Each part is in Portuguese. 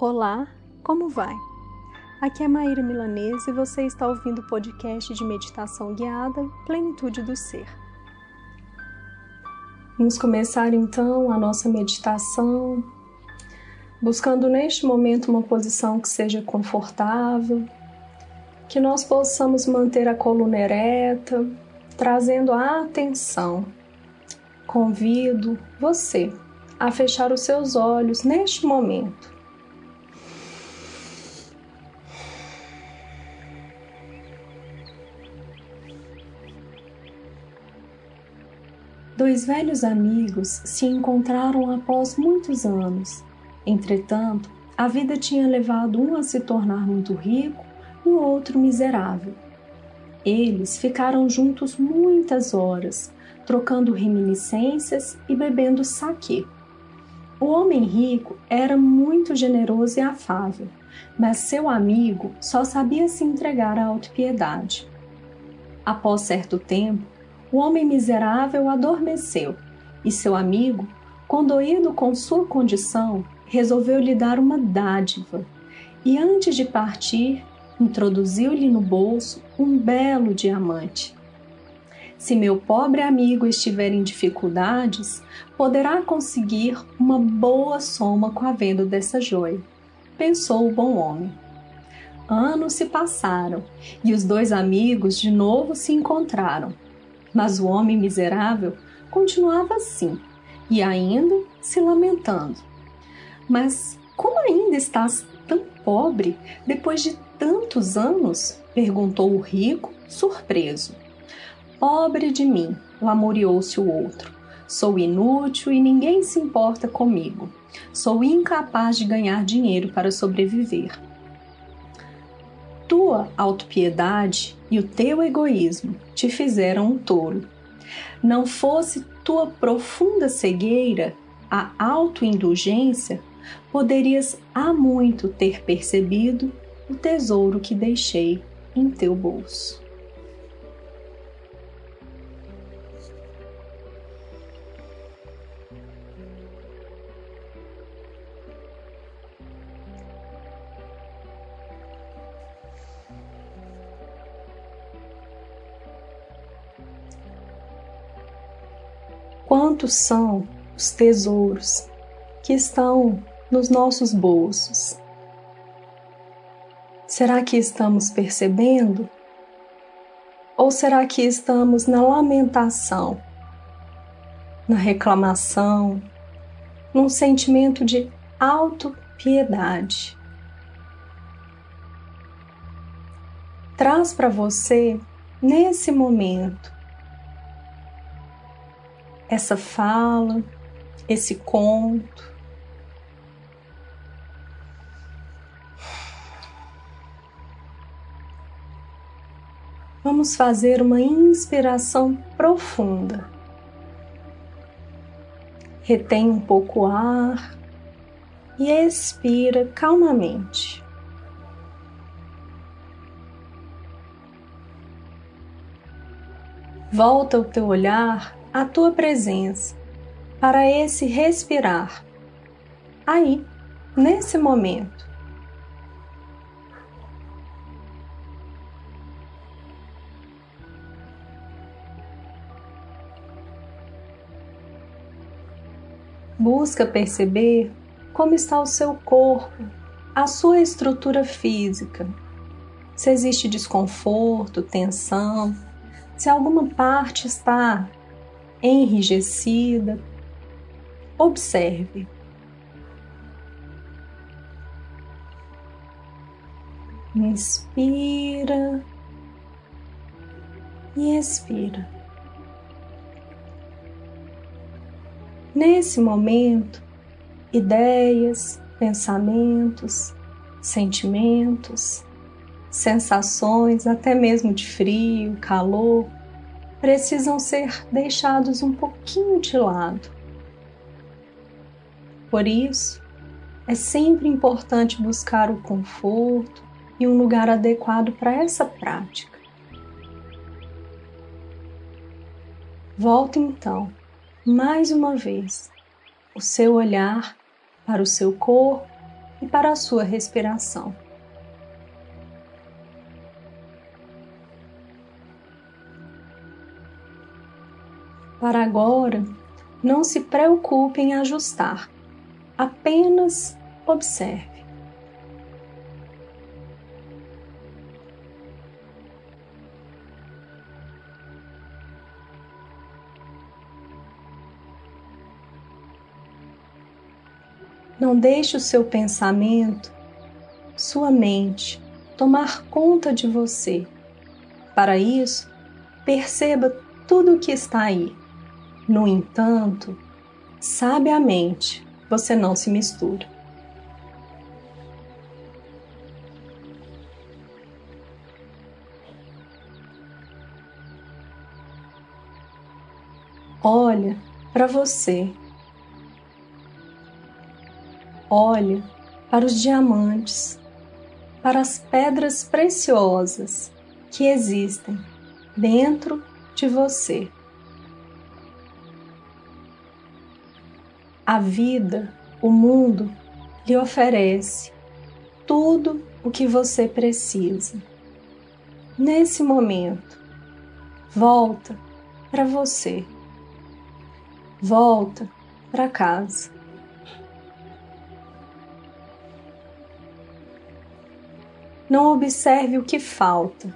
Olá, como vai? Aqui é Maíra Milanese e você está ouvindo o podcast de meditação guiada Plenitude do Ser. Vamos começar então a nossa meditação, buscando neste momento uma posição que seja confortável, que nós possamos manter a coluna ereta, trazendo a atenção. Convido você a fechar os seus olhos neste momento Dois velhos amigos se encontraram após muitos anos. Entretanto, a vida tinha levado um a se tornar muito rico e o outro miserável. Eles ficaram juntos muitas horas, trocando reminiscências e bebendo saquê. O homem rico era muito generoso e afável, mas seu amigo só sabia se entregar à autopiedade. Após certo tempo, o homem miserável adormeceu e seu amigo, condoído com sua condição, resolveu lhe dar uma dádiva e, antes de partir, introduziu-lhe no bolso um belo diamante. Se meu pobre amigo estiver em dificuldades, poderá conseguir uma boa soma com a venda dessa joia, pensou o bom homem. Anos se passaram e os dois amigos de novo se encontraram mas o homem miserável continuava assim e ainda se lamentando. Mas como ainda estás tão pobre depois de tantos anos? perguntou o rico, surpreso. Pobre de mim, lamuriou-se o outro. Sou inútil e ninguém se importa comigo. Sou incapaz de ganhar dinheiro para sobreviver tua autopiedade e o teu egoísmo te fizeram um tolo. Não fosse tua profunda cegueira, a autoindulgência, poderias há muito ter percebido o tesouro que deixei em teu bolso. Quantos são os tesouros que estão nos nossos bolsos? Será que estamos percebendo? Ou será que estamos na lamentação, na reclamação, num sentimento de autopiedade? Traz para você, nesse momento, essa fala, esse conto. Vamos fazer uma inspiração profunda. Retém um pouco o ar e expira calmamente. Volta o teu olhar a tua presença para esse respirar. Aí, nesse momento. Busca perceber como está o seu corpo, a sua estrutura física. Se existe desconforto, tensão, se alguma parte está enrijecida. Observe. Inspira e expira. Nesse momento, ideias, pensamentos, sentimentos, sensações, até mesmo de frio, calor, precisam ser deixados um pouquinho de lado. Por isso, é sempre importante buscar o conforto e um lugar adequado para essa prática. Volte então, mais uma vez, o seu olhar para o seu corpo e para a sua respiração. Para agora, não se preocupe em ajustar, apenas observe. Não deixe o seu pensamento, sua mente, tomar conta de você. Para isso, perceba tudo o que está aí. No entanto, sabiamente, você não se mistura. Olha para você Olha para os diamantes, para as pedras preciosas que existem dentro de você. A vida, o mundo, lhe oferece tudo o que você precisa. Nesse momento, volta para você. Volta para casa. Não observe o que falta,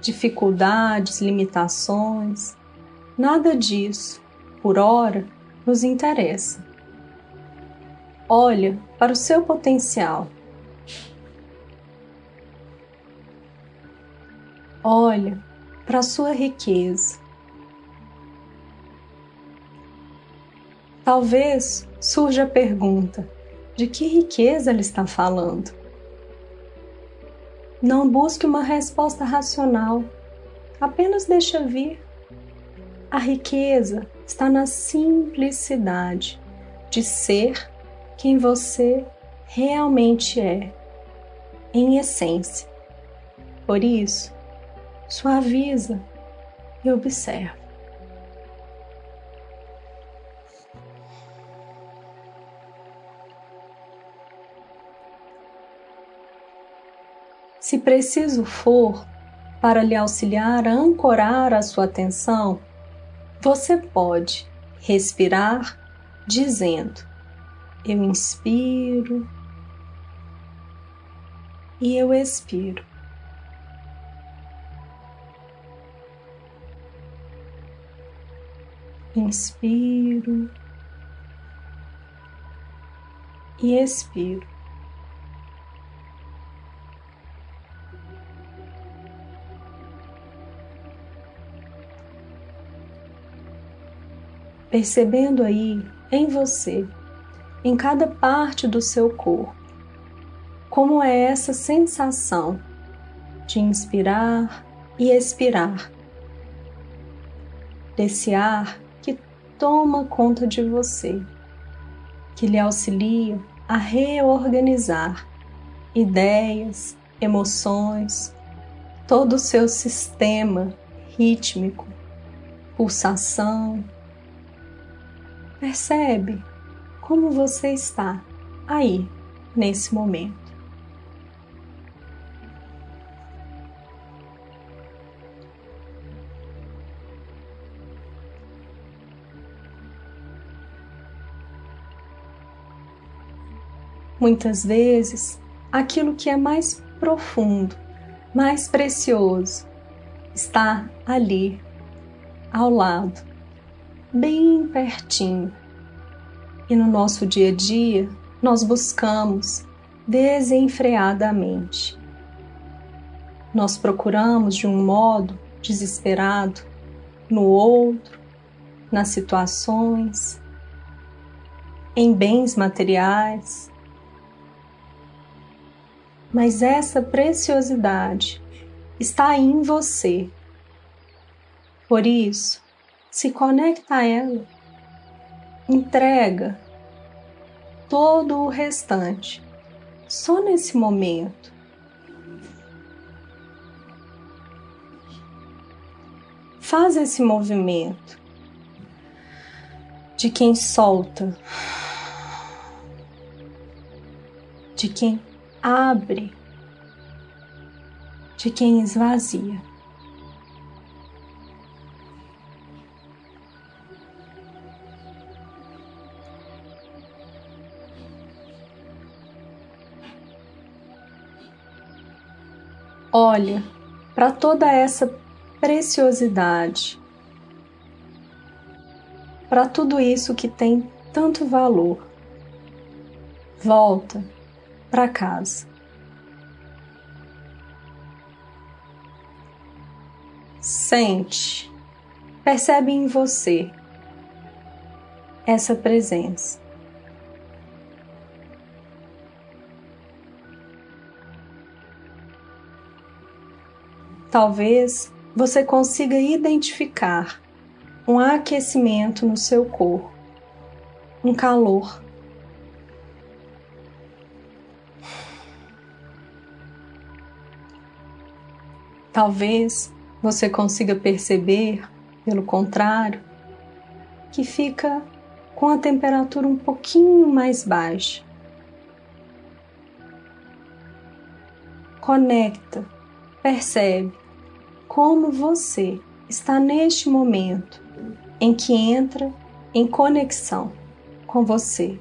dificuldades, limitações, nada disso, por hora, nos interessa. Olha para o seu potencial. Olha para a sua riqueza. Talvez surja a pergunta: de que riqueza ele está falando? Não busque uma resposta racional, apenas deixa vir. A riqueza está na simplicidade de ser quem você realmente é, em essência. Por isso, suaviza e observa. Se preciso for, para lhe auxiliar a ancorar a sua atenção, você pode respirar dizendo: Eu inspiro e eu expiro. Inspiro e expiro. Percebendo aí em você, em cada parte do seu corpo, como é essa sensação de inspirar e expirar, desse ar que toma conta de você, que lhe auxilia a reorganizar ideias, emoções, todo o seu sistema rítmico, pulsação, Percebe como você está aí, nesse momento. Muitas vezes, aquilo que é mais profundo, mais precioso, está ali, ao lado bem pertinho. E no nosso dia a dia, nós buscamos desenfreadamente. Nós procuramos de um modo desesperado no outro, nas situações, em bens materiais. Mas essa preciosidade está em você. Por isso, se conecta a ela, entrega todo o restante só nesse momento. Faz esse movimento de quem solta, de quem abre, de quem esvazia. Olha para toda essa preciosidade, para tudo isso que tem tanto valor. Volta para casa. Sente, percebe em você essa presença. Talvez você consiga identificar um aquecimento no seu corpo, um calor. Talvez você consiga perceber, pelo contrário, que fica com a temperatura um pouquinho mais baixa. Conecta, percebe como você está neste momento em que entra em conexão com você.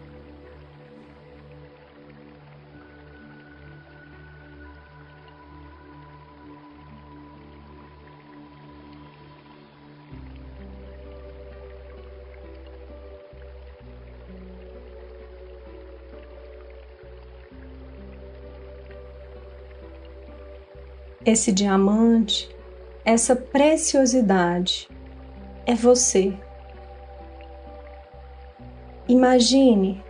Esse diamante essa preciosidade é você. Imagine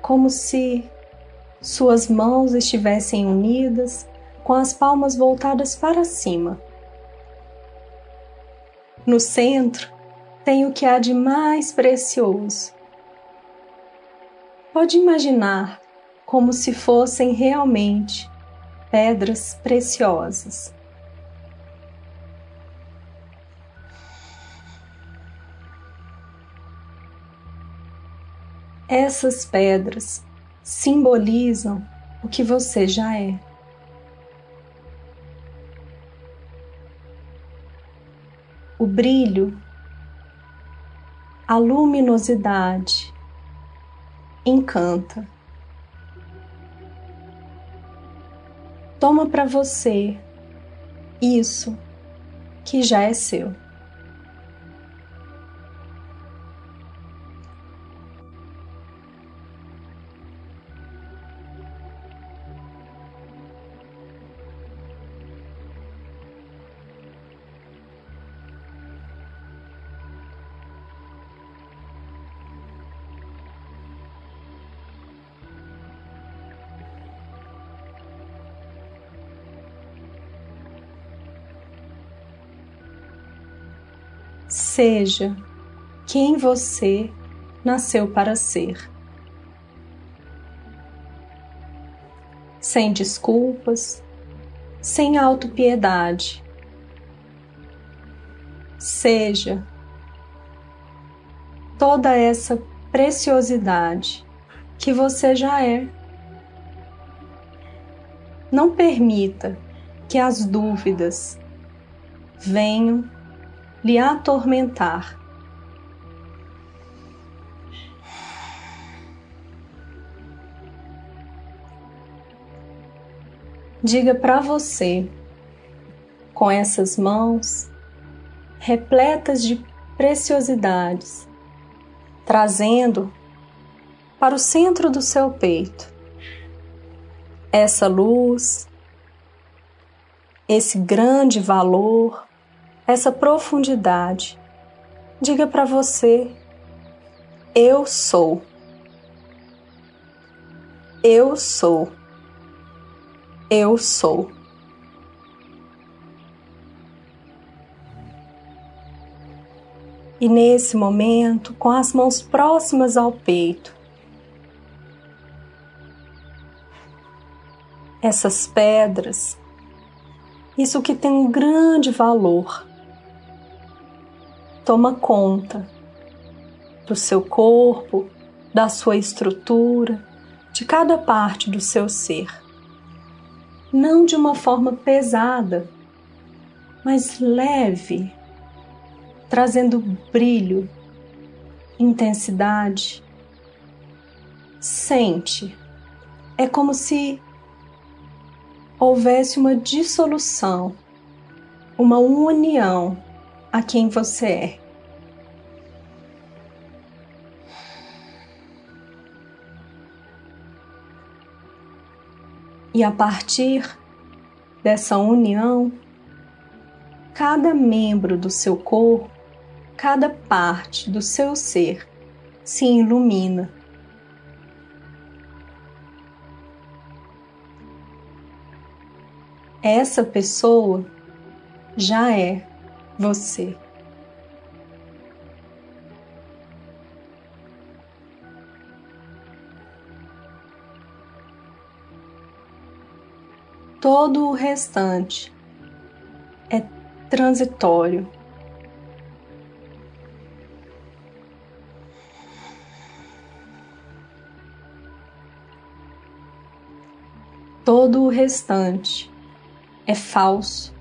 como se suas mãos estivessem unidas, com as palmas voltadas para cima. No centro tem o que há de mais precioso. Pode imaginar como se fossem realmente pedras preciosas. Essas pedras simbolizam o que você já é. O brilho, a luminosidade encanta. Toma para você isso que já é seu. Seja quem você nasceu para ser. Sem desculpas, sem autopiedade. Seja toda essa preciosidade que você já é. Não permita que as dúvidas venham lhe atormentar. Diga para você, com essas mãos repletas de preciosidades, trazendo para o centro do seu peito essa luz, esse grande valor, essa profundidade. Diga para você: eu sou. Eu sou. Eu sou. E nesse momento, com as mãos próximas ao peito, essas pedras, isso que tem um grande valor, toma conta do seu corpo, da sua estrutura, de cada parte do seu ser. Não de uma forma pesada, mas leve, trazendo brilho, intensidade. Sente. É como se houvesse uma dissolução, uma união a quem você é. E a partir dessa união, cada membro do seu corpo, cada parte do seu ser se ilumina. Essa pessoa já é você. todo o restante é transitório. Todo o restante é falso.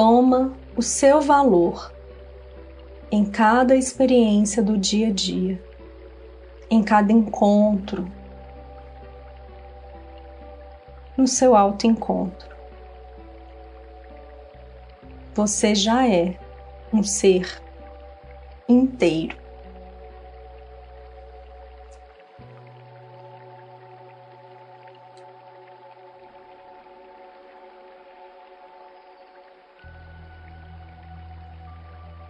Toma o seu valor em cada experiência do dia a dia em cada encontro, no seu autoencontro. Você já é um ser inteiro.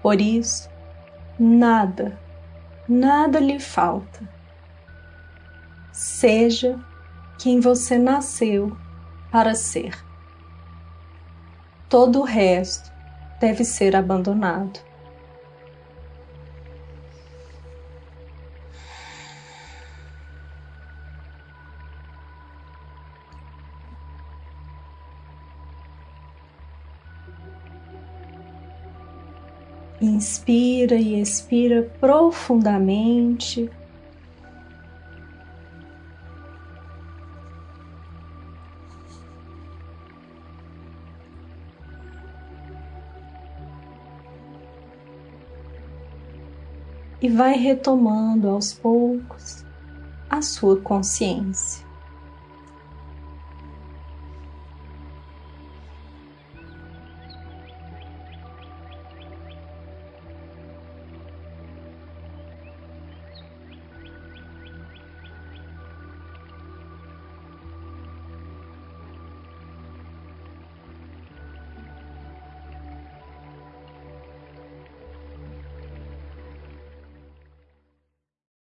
Por isso, nada nada lhe falta. Seja quem você nasceu para ser. Todo o resto deve ser abandonado. Inspira e expira profundamente. E vai retomando aos poucos a sua consciência.